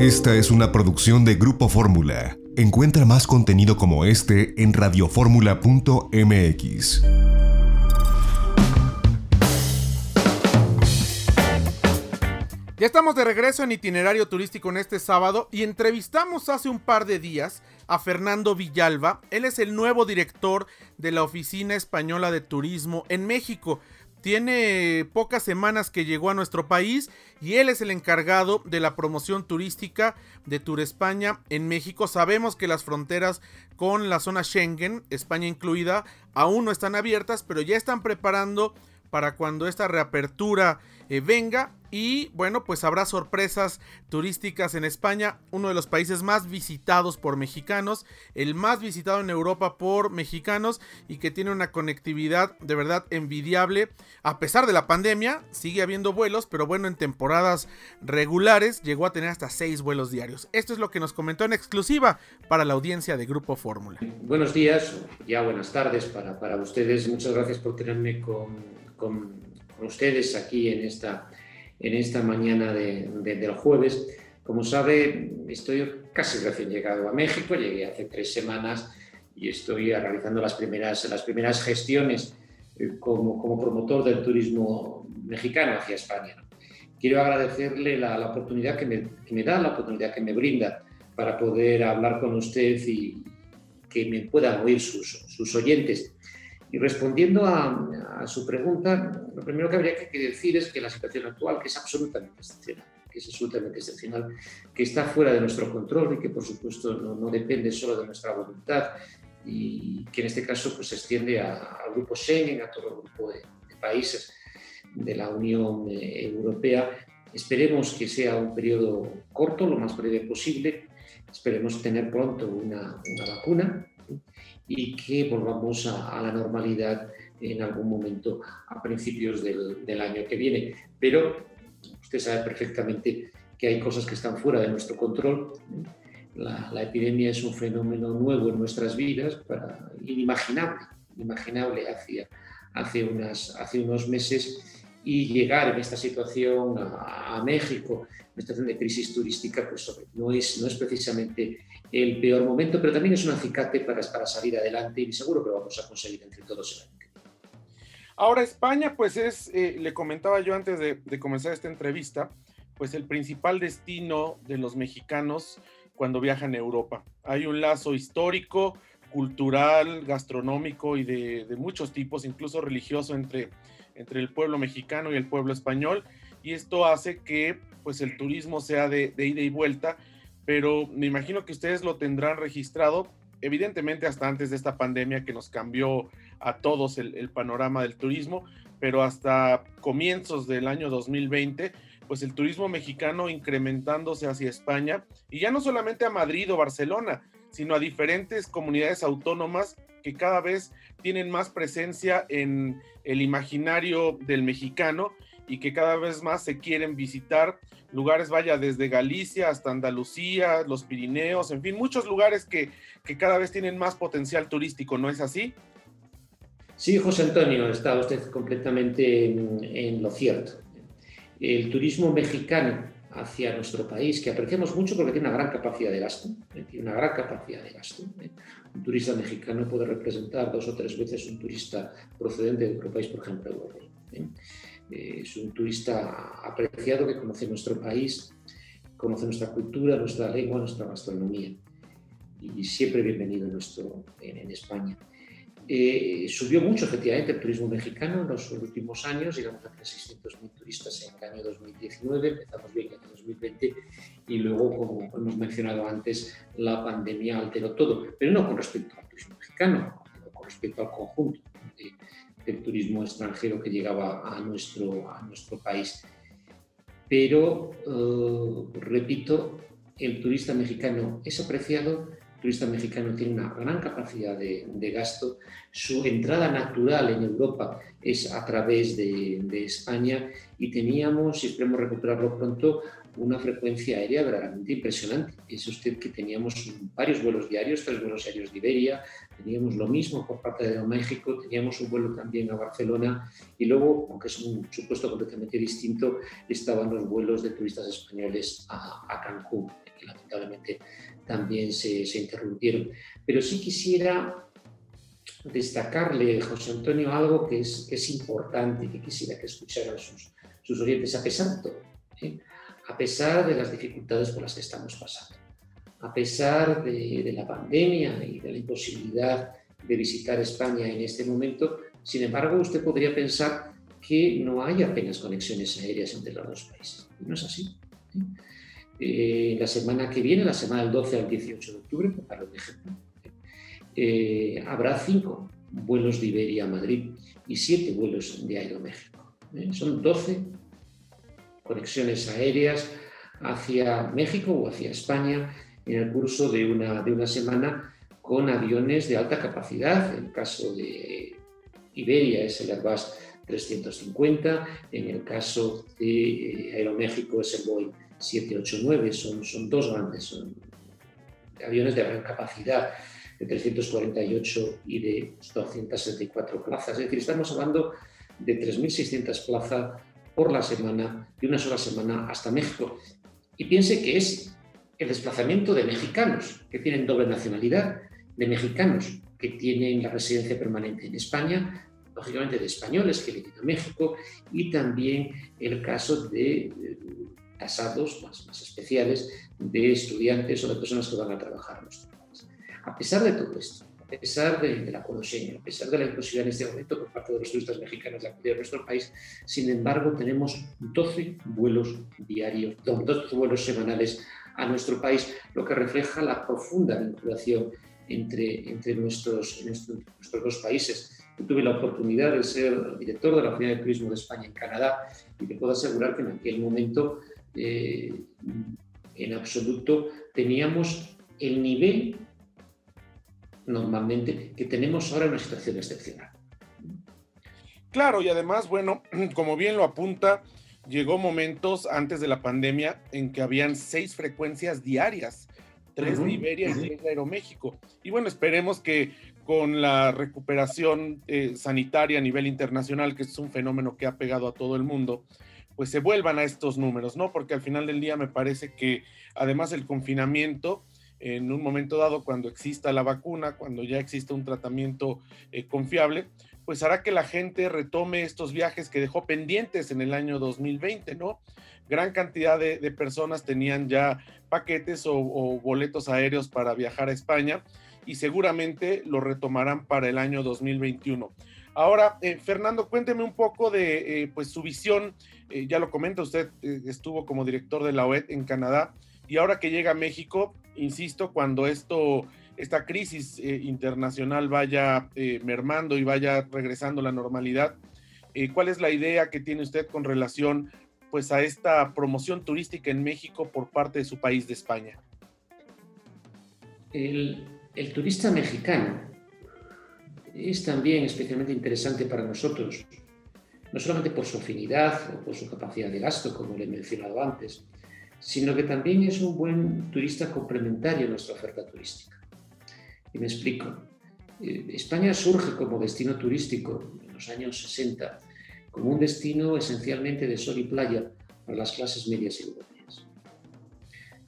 Esta es una producción de Grupo Fórmula. Encuentra más contenido como este en radioformula.mx. Ya estamos de regreso en itinerario turístico en este sábado y entrevistamos hace un par de días a Fernando Villalba. Él es el nuevo director de la Oficina Española de Turismo en México. Tiene pocas semanas que llegó a nuestro país y él es el encargado de la promoción turística de Tour España en México. Sabemos que las fronteras con la zona Schengen, España incluida, aún no están abiertas, pero ya están preparando para cuando esta reapertura eh, venga. Y bueno, pues habrá sorpresas turísticas en España, uno de los países más visitados por mexicanos, el más visitado en Europa por mexicanos y que tiene una conectividad de verdad envidiable. A pesar de la pandemia, sigue habiendo vuelos, pero bueno, en temporadas regulares llegó a tener hasta seis vuelos diarios. Esto es lo que nos comentó en exclusiva para la audiencia de Grupo Fórmula. Buenos días, ya buenas tardes para, para ustedes. Muchas gracias por tenerme con con, ustedes aquí en esta, en esta mañana de, del jueves. Como sabe, estoy casi recién llegado a México, llegué hace tres semanas y estoy realizando las primeras, las primeras gestiones eh, como, como promotor del turismo mexicano hacia España. Quiero agradecerle la, la oportunidad que me, que me, da, la oportunidad que me brinda para poder hablar con usted y que me puedan oír sus, sus oyentes. Y respondiendo a, su pregunta, lo primero que habría que decir es que la situación actual, que es absolutamente excepcional, que es absolutamente excepcional, que está fuera de nuestro control y que por supuesto no, depende solo de nuestra voluntad y que en este caso pues, se extiende al grupo Schengen, a todo el grupo de, países de la Unión eh, Europea. Esperemos que sea un periodo corto, lo más breve posible. Esperemos tener pronto una, una vacuna y que volvamos a, la normalidad en algún momento a principios del, del, año que viene. Pero usted sabe perfectamente que hay cosas que están fuera de nuestro control. La, la epidemia es un fenómeno nuevo en nuestras vidas, para, inimaginable, inimaginable hacia, hace, unas, hace unos meses y llegar en esta situación a, a México, una situación de crisis turística, pues no es, no es precisamente el peor momento, pero también es un acicate para, para salir adelante y seguro que vamos a conseguir entre todos el año Ahora España, pues es, eh, le comentaba yo antes de, de, comenzar esta entrevista, pues el principal destino de los mexicanos cuando viajan a Europa. Hay un lazo histórico, cultural, gastronómico y de, de muchos tipos, incluso religioso entre, entre el pueblo mexicano y el pueblo español. Y esto hace que pues el turismo sea de, ida y vuelta pero me imagino que ustedes lo tendrán registrado, evidentemente hasta antes de esta pandemia que nos cambió a todos el, panorama del turismo, pero hasta comienzos del año 2020, pues el turismo mexicano incrementándose hacia España, y ya no solamente a Madrid o Barcelona, sino a diferentes comunidades autónomas que cada vez tienen más presencia en el imaginario del mexicano y que cada vez más se quieren visitar lugares, vaya, desde Galicia hasta Andalucía, los Pirineos, en fin, muchos lugares que, que cada vez tienen más potencial turístico, ¿no es así? Sí, José Antonio, está usted completamente en, en lo cierto. El turismo mexicano hacia nuestro país, que apreciamos mucho porque tiene una gran capacidad de gasto, ¿eh? tiene una gran capacidad de gasto. ¿eh? Un turista mexicano puede representar dos o tres veces un turista procedente de otro país, por ejemplo, europeo. ¿eh? Eh, es un turista apreciado que conoce nuestro país, conoce nuestra cultura, nuestra lengua, nuestra gastronomía. Y siempre bienvenido en, nuestro, en, España. Eh, subió mucho efectivamente el turismo mexicano en los últimos años, llegamos a 600.000 turistas en el año 2019, empezamos bien en el año 2020 y luego, como hemos mencionado antes, la pandemia alteró todo, pero no con respecto al turismo mexicano, sino con respecto al conjunto del turismo extranjero que llegaba a nuestro, a nuestro país. Pero, eh, repito, el turista mexicano es apreciado, el turista mexicano tiene una gran capacidad de, gasto, su entrada natural en Europa es a través de, España y teníamos, y esperemos recuperarlo pronto, una frecuencia aérea verdaderamente impresionante. Es usted que teníamos varios vuelos diarios, tres vuelos aéreos de Iberia, teníamos lo mismo por parte de México, teníamos un vuelo también a Barcelona y luego, aunque es un supuesto completamente distinto, estaban los vuelos de turistas españoles a, Cancún, que lamentablemente también se, se interrumpieron. Pero sí quisiera destacarle, José Antonio, algo que es, que es importante, que quisiera que escucharan sus, sus oyentes, a pesar de todo, ¿eh? A pesar de las dificultades por las que estamos pasando, a pesar de, la pandemia y de la imposibilidad de visitar España en este momento, sin embargo, usted podría pensar que no hay apenas conexiones aéreas entre los dos países. no es así. ¿eh? Eh, la semana que viene, la semana del 12 al 18 de octubre, para un ejemplo, eh, habrá cinco vuelos de Iberia a Madrid y siete vuelos de Aeroméxico. ¿eh? Son 12 conexiones aéreas hacia México o hacia España en el curso de una, de una semana con aviones de alta capacidad. En el caso de Iberia es el Airbus 350, en el caso de eh, Aeroméxico es el Boeing 789, son, son dos grandes aviones de gran capacidad de 348 y de 274 plazas. Es decir, estamos hablando de 3.600 plazas por la semana, de una sola semana hasta México. Y piense que es el desplazamiento de mexicanos que tienen doble nacionalidad, de mexicanos que tienen la residencia permanente en España, lógicamente de españoles que viven a México y también el caso de casados más, más especiales de estudiantes o de personas que van a trabajar en nuestro a pesar de todo esto, a pesar de, del acuerdo a pesar de la imposibilidad en este momento por parte de los turistas mexicanos de acudir a nuestro país, sin embargo tenemos 12 vuelos diarios, 12 vuelos semanales a nuestro país, lo que refleja la profunda vinculación entre, entre nuestros, nuestros, nuestros dos países. Yo tuve la oportunidad de ser director de la Oficina de Turismo de España en Canadá y te puedo asegurar que en aquel momento eh, en absoluto teníamos el nivel normalmente que tenemos ahora una situación excepcional. Claro, y además, bueno, como bien lo apunta, llegó momentos antes de la pandemia en que habían seis frecuencias diarias, tres de Iberia y tres de Aeroméxico. Y bueno, esperemos que con la recuperación eh, sanitaria a nivel internacional, que es un fenómeno que ha pegado a todo el mundo, pues se vuelvan a estos números, ¿no? Porque al final del día me parece que además el confinamiento en un momento dado, cuando exista la vacuna, cuando ya exista un tratamiento eh, confiable, pues hará que la gente retome estos viajes que dejó pendientes en el año 2020, ¿no? Gran cantidad de, personas tenían ya paquetes o, boletos aéreos para viajar a España y seguramente lo retomarán para el año 2021. Ahora, eh, Fernando, cuénteme un poco de eh, pues su visión. ya lo comenta, usted estuvo como director de la OED en Canadá y ahora que llega a México, insisto, cuando esto, esta crisis eh, internacional vaya eh, mermando y vaya regresando a la normalidad, eh, ¿cuál es la idea que tiene usted con relación pues a esta promoción turística en México por parte de su país de España? El, el turista mexicano es también especialmente interesante para nosotros, no solamente por su afinidad o por su capacidad de gasto, como le he mencionado antes, sino que también es un buen turista complementario a nuestra oferta turística. Y me explico. Eh, España surge como destino turístico en los años 60, como un destino esencialmente de sol y playa para las clases medias europeas.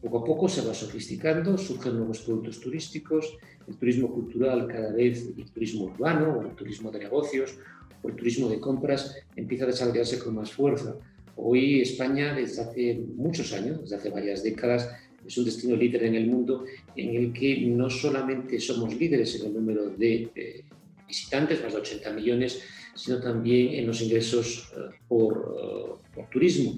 Poco a poco se va sofisticando, surgen nuevos productos turísticos, el turismo cultural cada vez, el turismo urbano o el turismo de negocios o el turismo de compras empieza a desarrollarse con más fuerza, Hoy España, desde hace muchos años, desde hace varias décadas, es un destino líder en el mundo en el que no solamente somos líderes en el número de eh, visitantes, más de 80 millones, sino también en los ingresos eh, por, eh, por, turismo.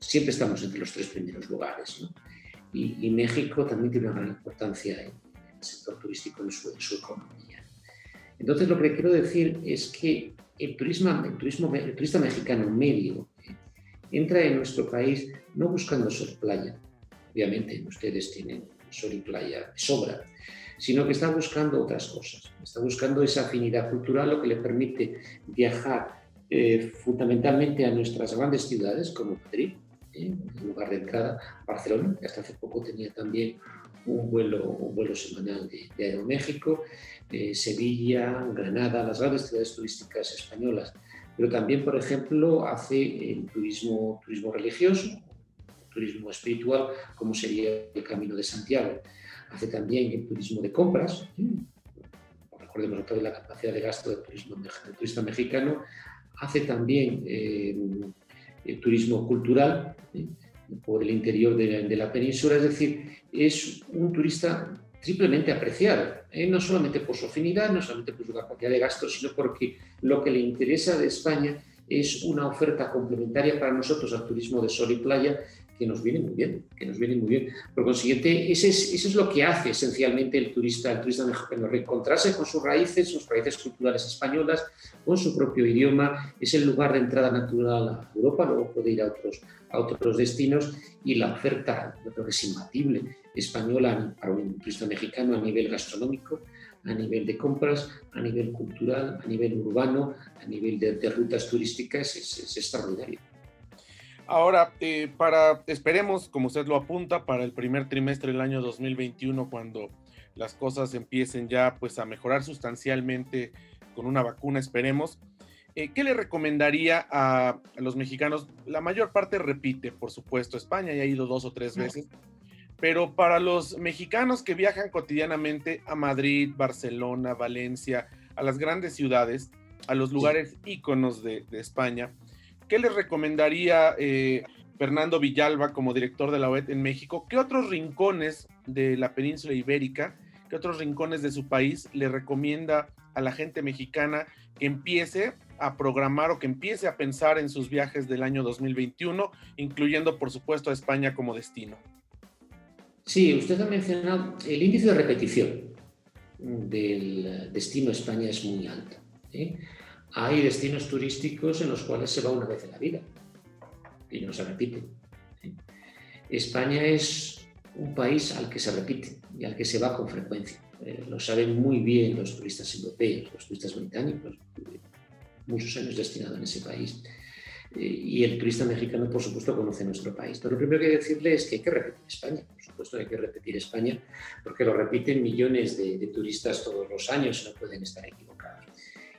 Siempre estamos entre los tres primeros lugares. Y, México también tiene una gran importancia en, el sector turístico en su, en su economía. Entonces, lo que quiero decir es que el, turismo, el, turismo, el turista mexicano medio entra en nuestro país no buscando sol playa, obviamente ustedes tienen sol y playa sobra, sino que está buscando otras cosas, está buscando esa afinidad cultural, lo que le permite viajar eh, fundamentalmente a nuestras grandes ciudades como Madrid, lugar de entrada. Barcelona, que hasta hace poco tenía también un vuelo, un vuelo semanal de, de Aeroméxico. Sevilla, Granada, las grandes ciudades turísticas españolas. Pero también, por ejemplo, hace el turismo, turismo religioso, turismo espiritual, como sería el Camino de Santiago. Hace también el turismo de compras, recordemos otra vez la capacidad de gasto del, turismo, turista mexicano. Hace también eh, el turismo cultural por el interior de la, península, es decir, es un turista triplemente apreciado, ¿eh? no solamente por su afinidad, no solamente por su capacidad de gasto, sino porque lo que le interesa de España es una oferta complementaria para nosotros al turismo de sol y playa que nos viene muy bien, que nos viene muy bien. Por consiguiente, ese es, eso es lo que hace esencialmente el turista, el turista mexicano, reencontrarse con sus raíces, sus raíces culturales españolas, con su propio idioma, es el lugar de entrada natural a Europa, luego puede ir a otros, a otros destinos y la oferta, yo creo que es imbatible, española para un turista mexicano a nivel gastronómico, a nivel de compras, a nivel cultural, a nivel urbano, a nivel de, rutas turísticas, es, es extraordinario. Ahora, eh, para, esperemos, como usted lo apunta, para el primer trimestre del año 2021, cuando las cosas empiecen ya pues a mejorar sustancialmente con una vacuna, esperemos. Eh, ¿Qué le recomendaría a, los mexicanos? La mayor parte repite, por supuesto, España ya ha ido dos o tres veces, pero para los mexicanos que viajan cotidianamente a Madrid, Barcelona, Valencia, a las grandes ciudades, a los lugares íconos de, de España, ¿Qué les recomendaría eh, Fernando Villalba como director de la OED en México? ¿Qué otros rincones de la península ibérica, qué otros rincones de su país le recomienda a la gente mexicana que empiece a programar o que empiece a pensar en sus viajes del año 2021, incluyendo por supuesto a España como destino? Sí, usted ha mencionado el índice de repetición del destino España es muy alto. Hay destinos turísticos en los cuales se va una vez en la vida y no se repite. España es un país al que se repite y al que se va con frecuencia. Eh, lo saben muy bien los turistas europeos, los turistas británicos, muchos años destinados en ese país. Eh, y el turista mexicano, por supuesto, conoce nuestro país. Pero lo primero que decirle es que hay que repetir España. Por supuesto, hay que repetir España porque lo repiten millones de, de turistas todos los años y no pueden estar equivocados.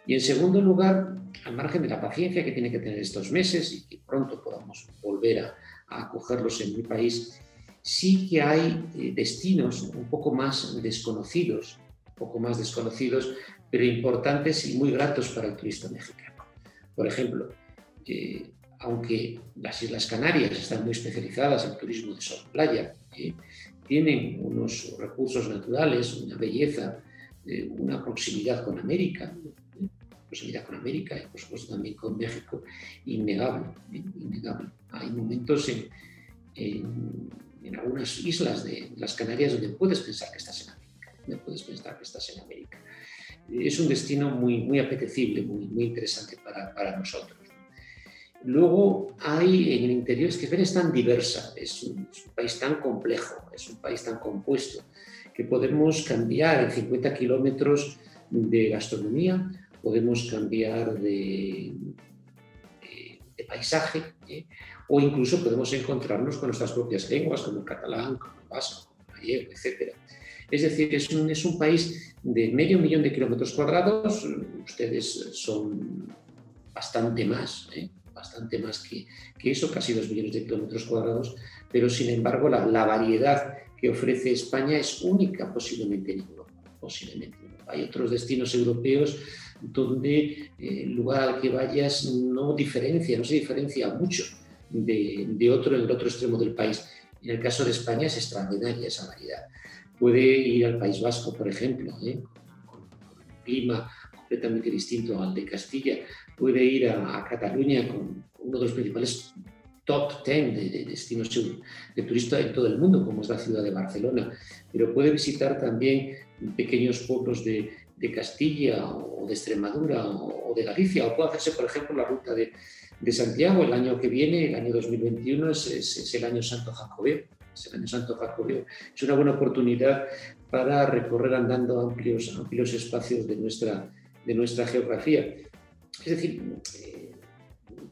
Y en segundo lugar, al margen de la paciencia que tiene que tener estos meses y que pronto podamos volver a, acogerlos en mi país, sí que hay eh, destinos un poco más desconocidos, un poco más desconocidos, pero importantes y muy gratos para el turista mexicano. Por ejemplo, eh, aunque las Islas Canarias están muy especializadas en turismo de sol playa, eh, tienen unos recursos naturales, una belleza, una proximidad con América, proximidad con América y por supuesto también con México, innegable, innegable. Hay momentos en, en, algunas islas de las Canarias donde puedes pensar que estás en América, donde puedes pensar que estás en América. Es un destino muy, muy apetecible, muy, muy interesante para, para nosotros. Luego hay en el interior, es que España es tan diversa, es un, es un, país tan complejo, es un país tan compuesto, que podemos cambiar en 50 kilómetros de gastronomía podemos cambiar de, paisaje ¿eh? o incluso podemos encontrarnos con nuestras propias lenguas, como el catalán, como el vasco, como el gallego, etc. Es decir, es un, es un país de medio millón de kilómetros cuadrados, ustedes son bastante más, ¿eh? bastante más que, que, eso, casi dos millones de kilómetros cuadrados, pero sin embargo la, la, variedad que ofrece España es única posiblemente en Europa. Posiblemente. Hay otros destinos europeos donde eh, el lugar al que vayas no diferencia, no se diferencia mucho de, otro en el otro extremo del país. En el caso de España es extraordinaria esa variedad. Puede ir al País Vasco, por ejemplo, ¿eh? con, un clima completamente distinto al de Castilla. Puede ir a, a Cataluña con uno de los principales top 10 de, de, destinos de turista en todo el mundo, como es la ciudad de Barcelona, pero puede visitar también pequeños pueblos de, de Castilla o de Extremadura o de Galicia, o puede hacerse, por ejemplo, la ruta de, Santiago el año que viene, el año 2021, es, es, es, el año Santo Jacobeo. Es el año Santo Jacobeo. Es una buena oportunidad para recorrer andando amplios, amplios espacios de nuestra, de nuestra geografía. Es decir, eh,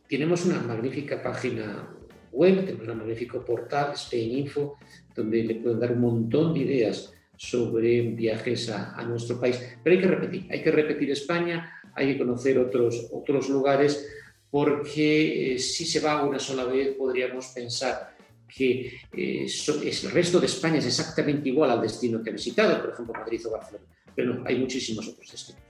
tenemos una magnífica página web, tenemos un magnífico portal, Spain Info, donde le pueden dar un montón de ideas sobre viajes a, a, nuestro país. Pero hay que repetir, hay que repetir España, hay que conocer otros, otros lugares, porque eh, si se va una sola vez podríamos pensar que eh, so, es, el resto de España es exactamente igual al destino que ha visitado, por ejemplo Madrid o Barcelona, pero no, hay muchísimos otros destinos.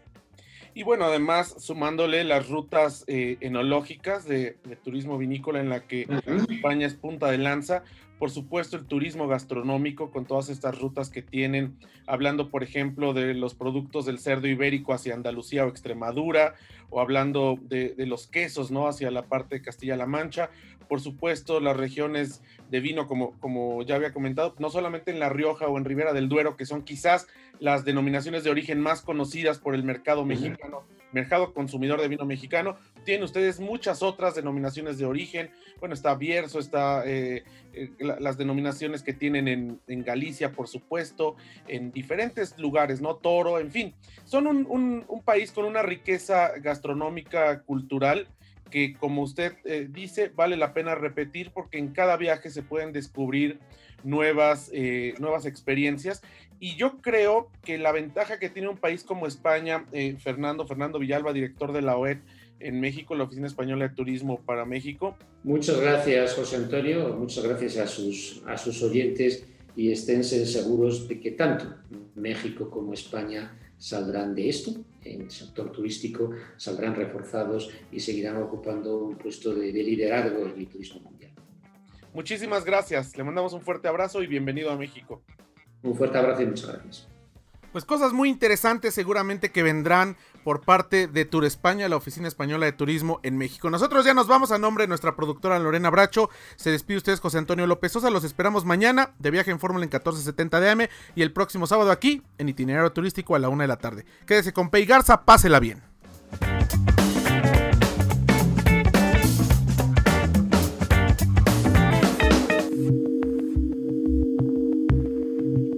Y bueno, además sumándole las rutas eh, enológicas de, de, turismo vinícola en la que uh -huh. España es punta de lanza, por supuesto el turismo gastronómico con todas estas rutas que tienen, hablando por ejemplo de los productos del cerdo ibérico hacia Andalucía o Extremadura, o hablando de, de los quesos, ¿no? Hacia la parte de Castilla-La Mancha, por supuesto las regiones de vino, como, como ya había comentado, no solamente en La Rioja o en Ribera del Duero, que son quizás las denominaciones de origen más conocidas por el mercado mexicano, mercado consumidor de vino mexicano, tienen ustedes muchas otras denominaciones de origen, bueno, está Bierzo, está eh, eh, las denominaciones que tienen en, Galicia, por supuesto, en diferentes lugares, ¿no? Toro, en fin, son un, un, un país con una riqueza gastronómica, cultural, que como usted eh, dice, vale la pena repetir porque en cada viaje se pueden descubrir nuevas, eh, nuevas experiencias. Y yo creo que la ventaja que tiene un país como España, eh, Fernando, Fernando Villalba, director de la OED en México, la Oficina Española de Turismo para México. Muchas gracias, José Antonio. Muchas gracias a sus, a sus oyentes y estén seguros de que tanto México como España saldrán de esto, en el sector turístico, saldrán reforzados y seguirán ocupando un puesto de, de liderazgo en el turismo mundial. Muchísimas gracias, le mandamos un fuerte abrazo y bienvenido a México. Un fuerte abrazo y muchas gracias. Pues cosas muy interesantes seguramente que vendrán por parte de Tour España, la Oficina Española de Turismo en México. Nosotros ya nos vamos a nombre de nuestra productora Lorena Bracho. Se despide ustedes José Antonio López Sosa. Los esperamos mañana de viaje en Fórmula en 1470 de y el próximo sábado aquí en Itinerario Turístico a la una de la tarde. Quédese con Pei Garza, pásela bien.